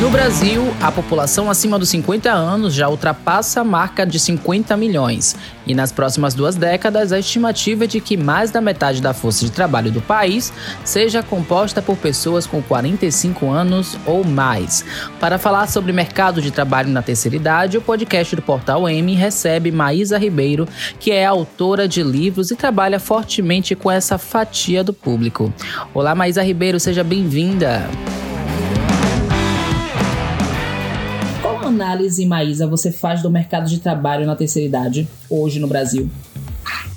No Brasil, a população acima dos 50 anos já ultrapassa a marca de 50 milhões. E nas próximas duas décadas, a estimativa é de que mais da metade da força de trabalho do país seja composta por pessoas com 45 anos ou mais. Para falar sobre mercado de trabalho na terceira idade, o podcast do Portal M recebe Maísa Ribeiro, que é autora de livros e trabalha fortemente com essa fatia do público. Olá, Maísa Ribeiro, seja bem-vinda. Análise, Maísa, você faz do mercado de trabalho na terceira idade hoje no Brasil?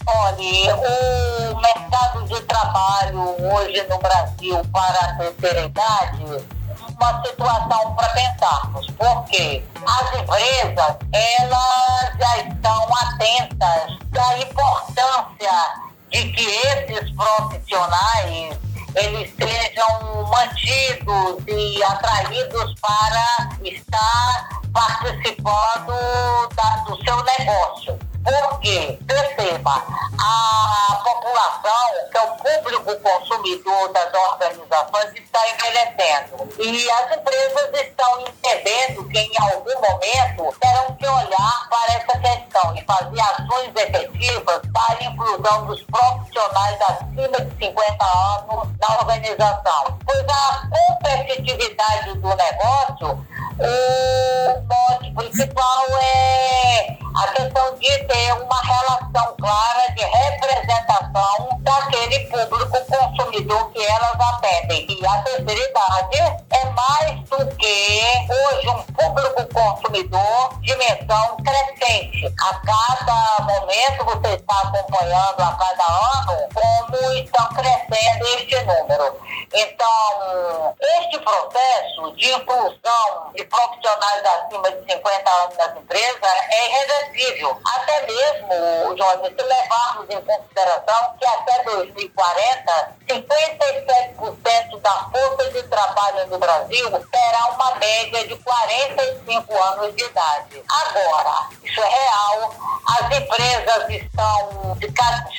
Olha, o mercado de trabalho hoje no Brasil para a terceira idade uma situação para pensarmos, porque as empresas elas já estão atentas da importância de que esses profissionais eles sejam mantidos e atraídos para estar participando da, do seu negócio. Porque, perceba, a população, que é o público consumidor das organizações, está envelhecendo. E as empresas estão entendendo que em algum momento terão que olhar para essa questão e fazer ações efetivas para a inclusão dos profissionais acima de 50 anos na organização. Pois a competitividade do negócio o mote principal é a questão de ter uma relação clara de representação daquele público consumidor que elas atendem. E a terceira idade é mais do que hoje um público consumidor dimensão crescente. A cada momento você está acompanhando a cada ano como estão crescendo este número. Então, este processo de inclusão de profissionais acima de 50 anos nas empresas é irreversível. Até mesmo, Jorge, se levarmos em consideração que até 2040, 57% da força de trabalho no Brasil terá uma média de 45 anos de idade. Agora, isso é real, as empresas estão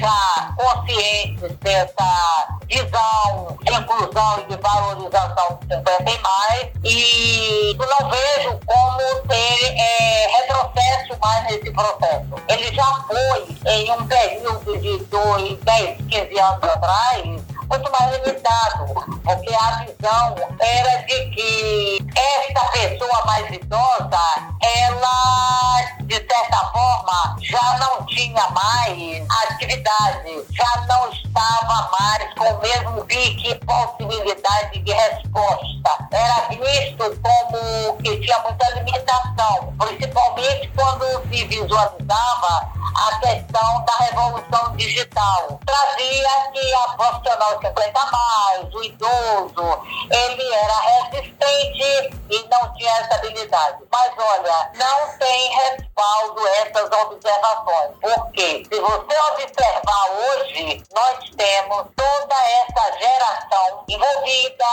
já conscientes dessa visão de inclusão e de valorização de 50 e mais e não vejo mais nesse processo. Ele já foi em um período de 2, 10, 15 anos atrás muito mais limitado, porque a visão era de que essa pessoa mais idosa, ela, de certa forma, já não tinha mais atividade, já não estava mais com o mesmo pique possibilidade de resposta. Era visto como que tinha muita limitação, principalmente quando se visualizava a questão da revolução digital. Trazia que a profissional 50 mais, o idoso, ele era resistente e não tinha essa habilidade. Mas olha, não tem respaldo essas observações. Porque se você observar hoje, nós temos toda essa geração envolvida,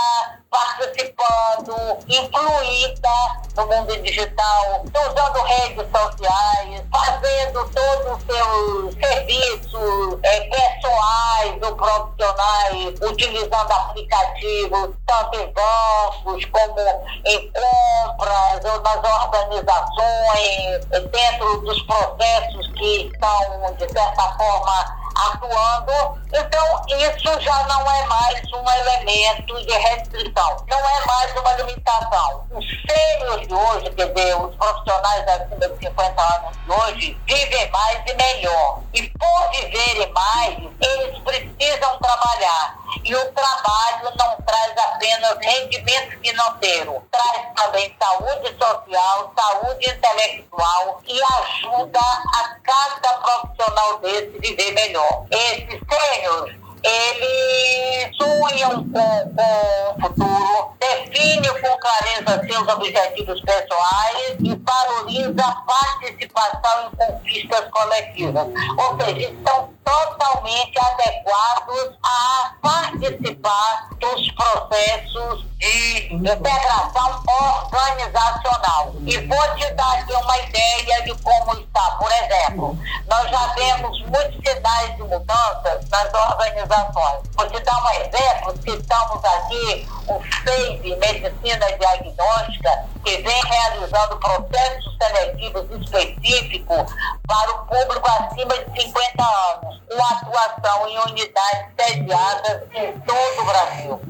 participando, incluída no mundo digital, usando redes sociais, fazendo todos os seus serviços é, pessoais ou profissionais, utilizando aplicativos, tanto em bancos como em compras ou nas organizações, dentro dos processos que estão, de certa forma, atuando. Então, isso já não é mais um elemento de restrição, não é mais uma limitação. Os sêniores de hoje, quer dizer, os profissionais acima de 50 anos de hoje, vivem mais e melhor. E por viverem mais, eles precisam trabalhar. E o trabalho não traz apenas rendimento financeiro, traz também saúde social, saúde intelectual e ajuda a cada profissional desse viver melhor. Esses sêniores, eles sonham com, com o futuro, definem com clareza seus objetivos pessoais e valoriza a participação em conquistas coletivas. Ou seja, estão totalmente adequados a participar dos processos de integração organizacional. E vou te dar aqui uma ideia de como está. Por exemplo, nós já vemos muitos sinais de mudanças nas organizações. Vou te dar um exemplo, citamos aqui o FEIB, Medicina Diagnóstica, que vem realizando processos seletivos específicos para o público acima de 50 anos, com atuação em unidades sediadas em todo o Brasil.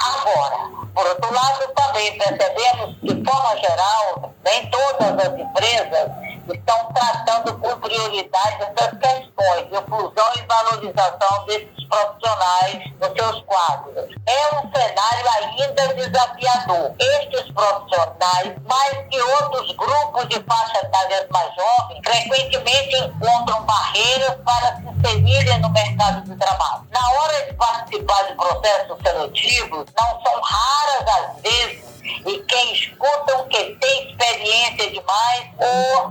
Agora, por outro lado, também percebemos que, de forma geral, nem todas as empresas estão tratando com prioridade essas questões de inclusão e valorização desses profissionais nos seus quadros. É um cenário ainda desafiador. Estes profissionais, mais que outros grupos de faixa etária mais jovens, frequentemente encontram barreiras para se inserirem no mercado de trabalho. Na hora de participar de processos seletivos, não são raras as vezes e quem escutam que tem experiência demais ou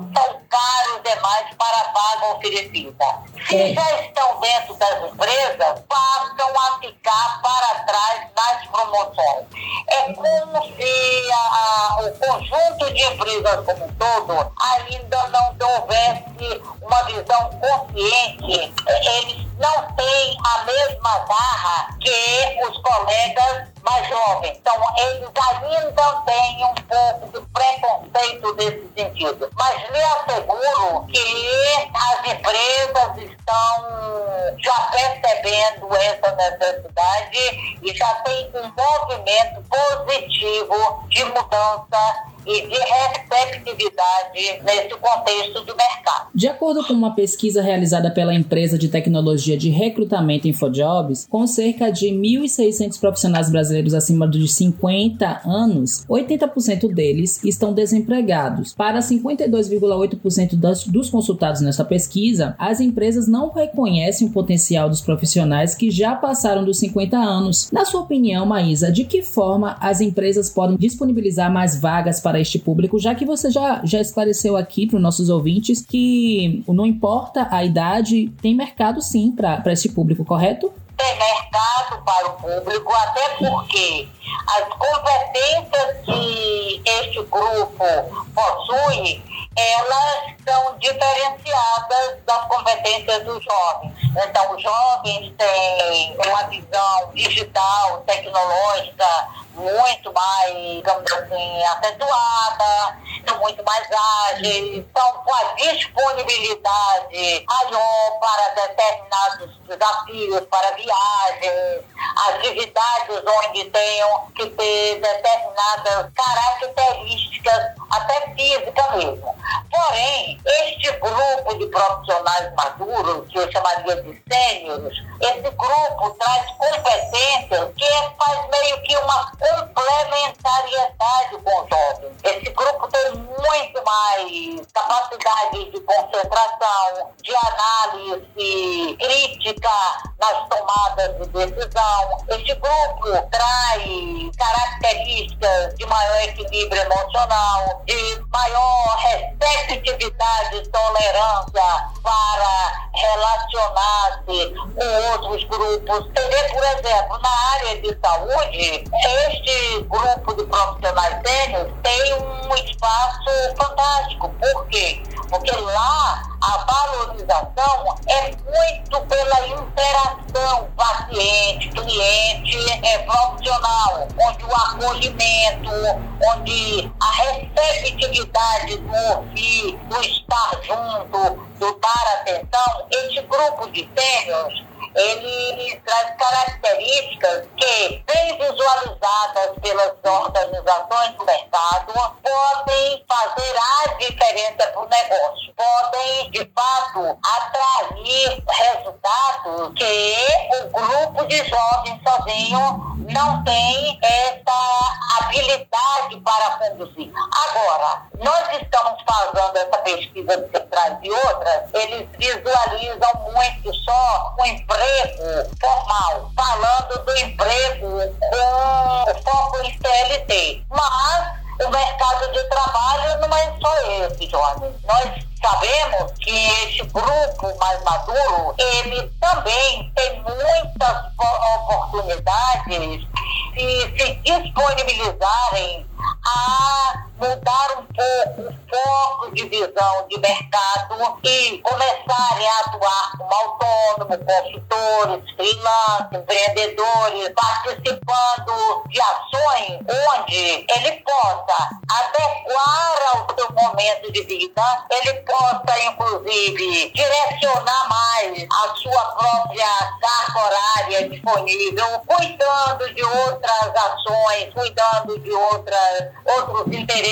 serie finta. Se já estão dentro das empresas, passam a ficar para trás nas promoções. É como se a, a, o conjunto de empresas como um todo ainda não houvesse uma visão consciente. Eles não têm a mesma garra que os colegas mais jovens. Então, eles ainda têm um pouco de preconceito nesse sentido. Mas lhe asseguro que as empresas estão já percebendo essa necessidade e já tem um movimento positivo de mudança e de receptividade nesse contexto do mercado. De acordo com uma pesquisa realizada pela empresa de tecnologia de recrutamento InfoJobs, com cerca de 1.600 profissionais brasileiros acima de 50 anos, 80% deles estão desempregados. Para 52,8% dos consultados nessa pesquisa, as empresas não reconhecem o potencial dos profissionais que já passaram dos 50 anos. Na sua opinião, Maísa, de que forma as empresas podem disponibilizar mais vagas para para este público, já que você já, já esclareceu aqui para os nossos ouvintes que não importa a idade, tem mercado sim para este público, correto? Tem mercado para o público, até porque as competências que este grupo possui elas são diferenciadas das competências dos jovens. Então, os jovens têm uma visão digital, tecnológica muito mais, digamos assim, acentuada, são muito mais ágeis, estão com a disponibilidade maior para determinados desafios, para viagens, atividades onde tenham que ter determinadas características, até físicas mesmo. Porém, este grupo de profissionais maduros, que eu chamaria de sêniores, esse grupo traz competências que faz meio que uma complementariedade com os jovens. Esse grupo tem muito mais capacidade de concentração, de análise crítica nas tomadas de decisão. Este grupo traz características de maior equilíbrio emocional, de maior receptividade tolerância para relacionar-se com outros grupos. Vê, por exemplo, na área de saúde, este grupo de profissionais sênios tem um espaço fantástico. Por quê? Porque lá a valorização é muito pela interação paciente, cliente, é, profissional, onde o acolhimento, onde a receptividade do ouvir, do estar junto, do dar atenção, esse grupo de sênios ele traz características sabemos que esse grupo mais maduro, ele também tem muitas oportunidades de se disponibilizarem a mudar um pouco o foco de visão de mercado e começarem a atuar como autônomo, consultores, freelance, empreendedores, participando de ações onde ele possa adequar ao seu momento de vida, ele possa, inclusive, direcionar mais a sua própria carga horária disponível, cuidando de outras ações, cuidando de outras, outros interesses,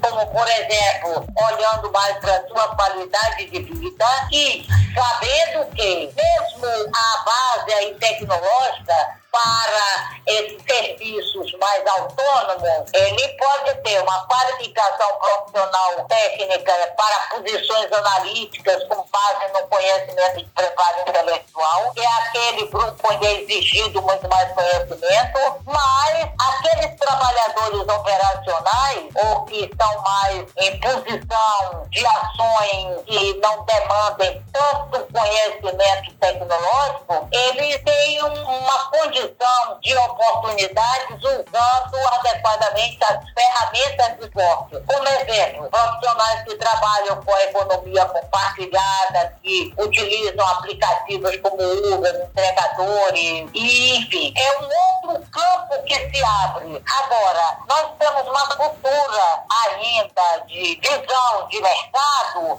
como, por exemplo, olhando mais para sua qualidade de vida e sabendo que, mesmo a base aí tecnológica, para esses serviços mais autônomos, ele pode ter uma qualificação profissional técnica para posições analíticas com base no conhecimento de preparo intelectual, que é aquele grupo onde é exigido muito mais conhecimento, mas aqueles trabalhadores operacionais ou que estão mais em posição de ações que não demandem tanto conhecimento tecnológico, eles têm uma condição de oportunidades usando adequadamente as ferramentas de esporte. Como exemplo, profissionais que trabalham com a economia compartilhada, que utilizam aplicativos como Uber, entregadores, e, enfim, é um outro campo que se abre. Agora, nós temos uma cultura ainda de visão de mercado,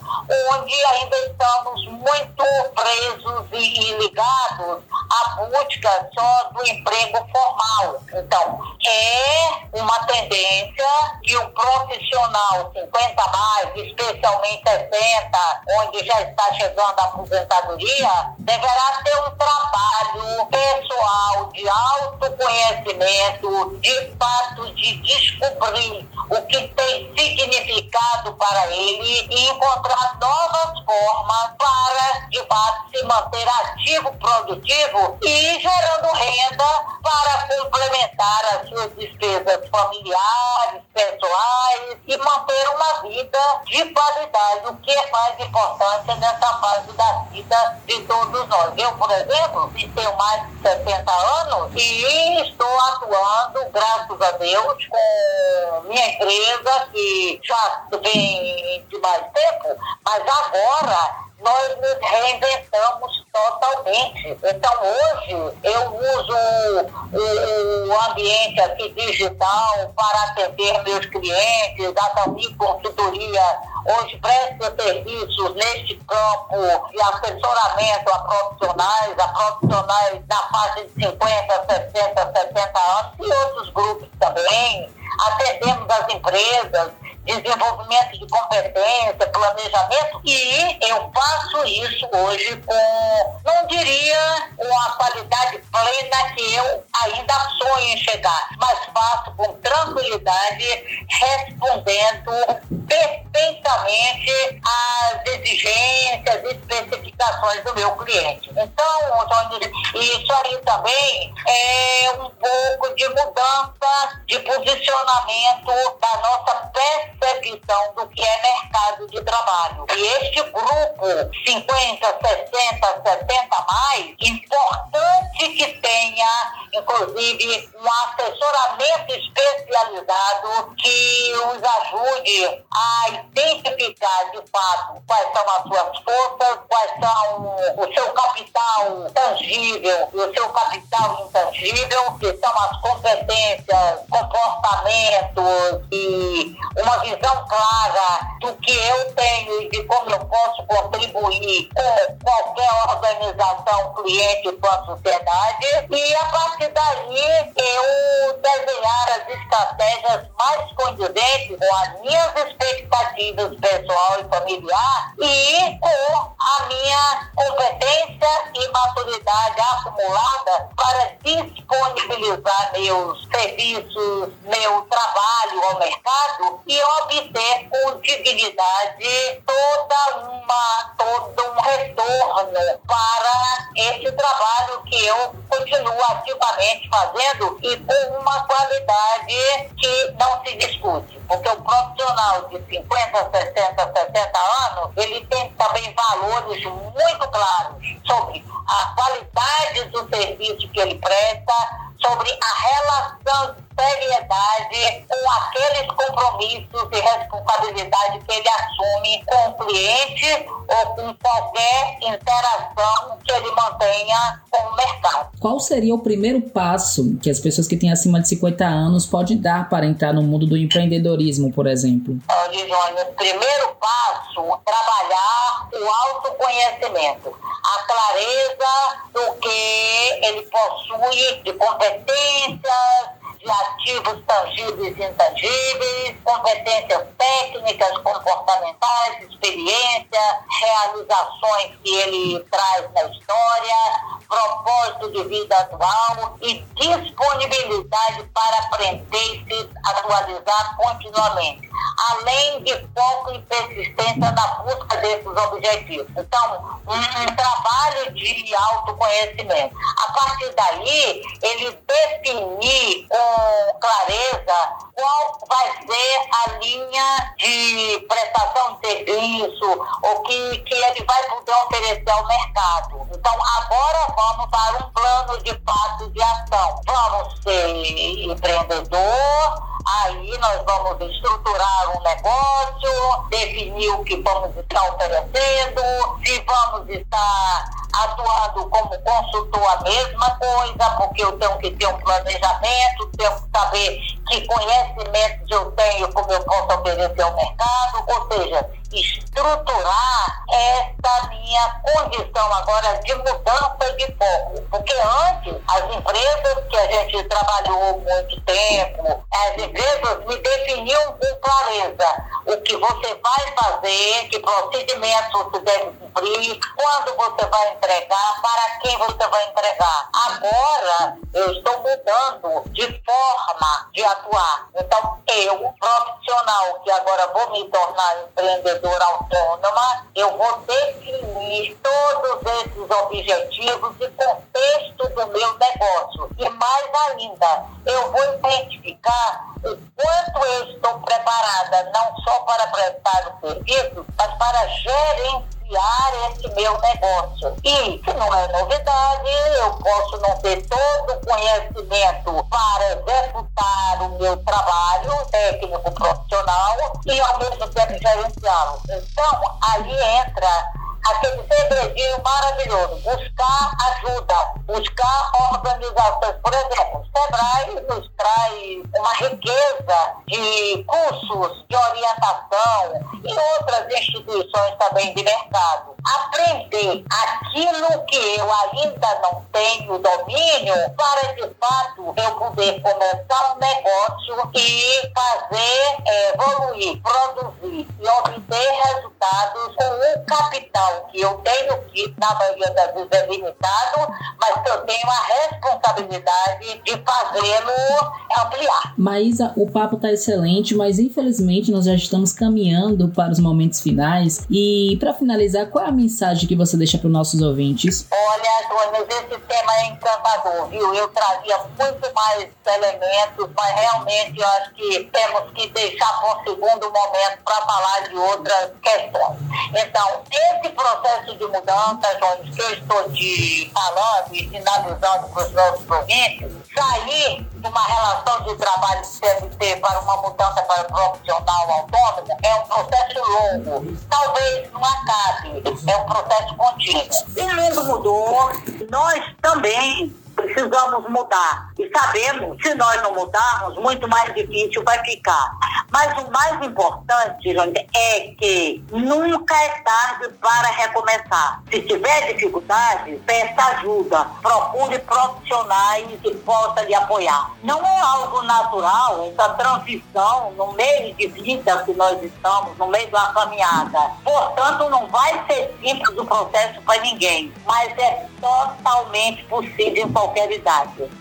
onde ainda estamos muito presos e ligados à busca só do emprego formal. Então, é uma tendência que o profissional 50 mais, especialmente 60, onde já está chegando a aposentadoria, deverá ter um trabalho pessoal de autoconhecimento, de fato de descobrir o que tem significado para ele e encontrar novas formas para, de fato, se manter ativo, produtivo e gerando renda renda para complementar as suas despesas familiares, pessoais e manter uma vida de qualidade, o que é mais importante nessa fase da vida de todos nós. Eu, por exemplo, tenho mais de 70 anos e estou atuando, graças a Deus, com minha empresa, que já vem de mais tempo, mas agora nós nos reinventamos totalmente. Então, hoje, eu uso o, o ambiente aqui digital para atender meus clientes, a Dami Consultoria hoje presta serviços neste campo de assessoramento a profissionais, a profissionais na faixa de 50, 60, 70 anos e outros grupos também. Atendemos as empresas, desenvolvimento de competência, planejamento, e eu faço isso hoje com, não diria uma qualidade plena que eu ainda sonho em chegar, mas faço com tranquilidade, respondendo perfeitamente às exigências e especificações do meu cliente. Então, isso aí também é um pouco de mudança de posicionamento da nossa percepção do que é mercado de trabalho. E este grupo, 50, 60, 70 mais, importante que inclusive, um assessoramento especializado que os ajude a identificar de fato quais são as suas forças, quais são o seu capital tangível e o seu capital intangível, que são as competências, comportamentos e uma visão clara do que eu tenho e de como eu posso contribuir com qualquer organização, cliente com a sociedade. E a partir daí eu desenhar as estratégias mais condizentes com as minhas expectativas pessoal e familiar e com a minha competência e maturidade acumulada para disponibilizar meus serviços, meu trabalho ao mercado e obter com dignidade toda uma, todo um retorno para esse trabalho que eu continuo ativamente fazendo e com uma qualidade que não se discute. Porque o profissional de 50, 60, 70 anos, ele tem também valores muito claros sobre a qualidade do serviço que ele presta, sobre a relação seriedade com aqueles compromissos e responsabilidade que ele assume com o cliente ou com qualquer interação que ele mantenha com o mercado. Qual seria o primeiro passo que as pessoas que têm acima de 50 anos podem dar para entrar no mundo do empreendedorismo, por exemplo? Olha, primeiro passo, trabalhar o autoconhecimento, a clareza do que ele possui de competências, de ativos tangíveis e intangíveis, competências técnicas, comportamentais, experiência, realizações que ele traz na história, propósito de vida atual e disponibilidade para aprender e se atualizar continuamente, além de foco e persistência na busca desses objetivos. Então, um, trabalho de autoconhecimento. A partir daí, ele definir clareza qual vai ser a linha de prestação de serviço, o que, que ele vai poder oferecer ao mercado. Então, agora vamos para um plano de fato de ação. Vamos ser empreendedor, aí nós vamos estruturar um negócio, definir o que vamos estar oferecendo, se vamos estar atuando como consultor a mesma coisa, porque eu tenho que ter um planejamento, tenho que saber que conhecimentos eu tenho, como eu posso oferecer ao mercado, ou seja, estruturar essa minha condição agora de mudança de foco. Porque antes, as empresas que a gente trabalhou muito tempo, as empresas me definiam com clareza o que você vai fazer, que procedimentos você deve cumprir, quando você vai entregar, para quem você vai entregar. Agora, eu estou mudando de forma de atuar. Então, eu, profissional, que agora vou me tornar empreendedora autônoma, eu vou definir todos esses objetivos e contexto do meu negócio. E mais ainda, eu vou identificar o quanto eu estou preparada, não só para prestar o serviço, mas para gerenciar esse meu negócio. E, se não é novidade, eu posso não ter todo o conhecimento para executar o meu trabalho técnico profissional e, ao mesmo tempo, gerenciá-lo. Então, aí entra aquele segredinho maravilhoso, buscar ajuda, buscar organizações. Por exemplo, o Sebrae nos traz uma riqueza de cursos de orientação e outras instituições também de mercado. Aprender aquilo que eu ainda não tenho domínio para, de fato, eu poder começar um negócio e fazer é, evoluir, produzir e obter resultados com o capital que eu tenho que, na maioria das vezes, é limitado, eu tenho a responsabilidade de fazê-lo ampliar. Maísa, o papo está excelente, mas infelizmente nós já estamos caminhando para os momentos finais. E para finalizar, qual é a mensagem que você deixa para os nossos ouvintes? Olha, Antônio, esse tema é encantador, viu? Eu trazia muito mais elementos, mas realmente eu acho que temos que deixar para um segundo momento para falar de outras questões. Então, esse processo de mudança, João, que eu estou te falando e sinalizando para os nossos ouvintes, sair de uma relação de trabalho CLT para uma mudança para profissional autônomo é um processo longo. Talvez não acabe, é um processo contínuo. E o mundo mudou, nós também precisamos mudar. E sabemos, se nós não mudarmos, muito mais difícil vai ficar. Mas o mais importante, Jônia, é que nunca é tarde para recomeçar. Se tiver dificuldade, peça ajuda. Procure profissionais que possam lhe apoiar. Não é algo natural essa transição no meio de vida que nós estamos, no meio da caminhada. Portanto, não vai ser simples o processo para ninguém, mas é totalmente possível em qualquer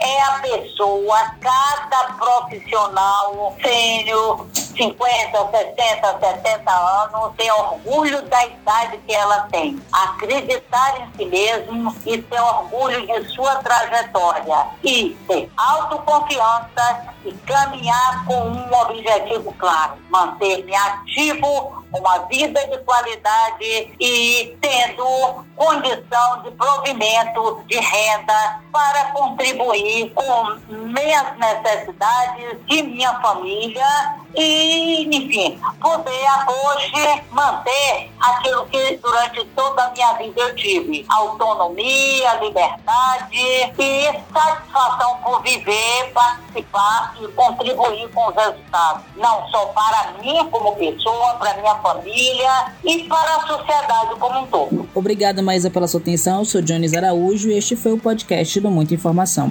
É a pessoa, cada profissional, sênior, 50, 60, 70 anos, ter orgulho da idade que ela tem, acreditar em si mesmo e ter orgulho de sua trajetória. E ter autoconfiança e caminhar com um objetivo claro, manter-me ativo uma vida de qualidade e tendo condição de provimento de renda para contribuir com minhas necessidades de minha família e, enfim, poder hoje manter aquilo que durante toda a minha vida eu tive: autonomia, liberdade e satisfação por viver, participar e contribuir com os resultados, não só para mim como pessoa, para minha família e para a sociedade como um todo. Obrigada, Maísa, pela sua atenção. Eu sou Jones Araújo e este foi o podcast do Muita Informação.